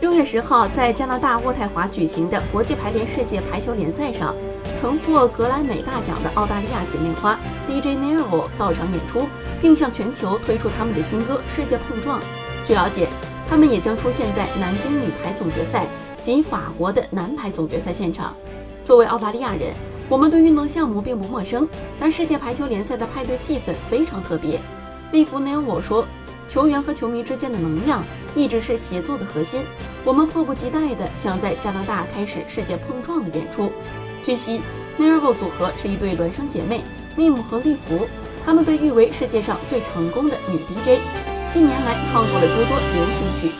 六月十号，在加拿大渥太华举行的国际排联世界排球联赛上，曾获格莱美大奖的澳大利亚姐妹花 DJ Nervo 到场演出，并向全球推出他们的新歌《世界碰撞》。据了解，他们也将出现在南京女排总决赛及法国的男排总决赛现场。作为澳大利亚人，我们对运动项目并不陌生，但世界排球联赛的派对气氛非常特别。利弗 Nero 说。球员和球迷之间的能量一直是协作的核心。我们迫不及待地想在加拿大开始世界碰撞的演出。据悉，Nervo 组合是一对孪生姐妹，，Mim 和利弗，她们被誉为世界上最成功的女 DJ，近年来创作了诸多流行曲。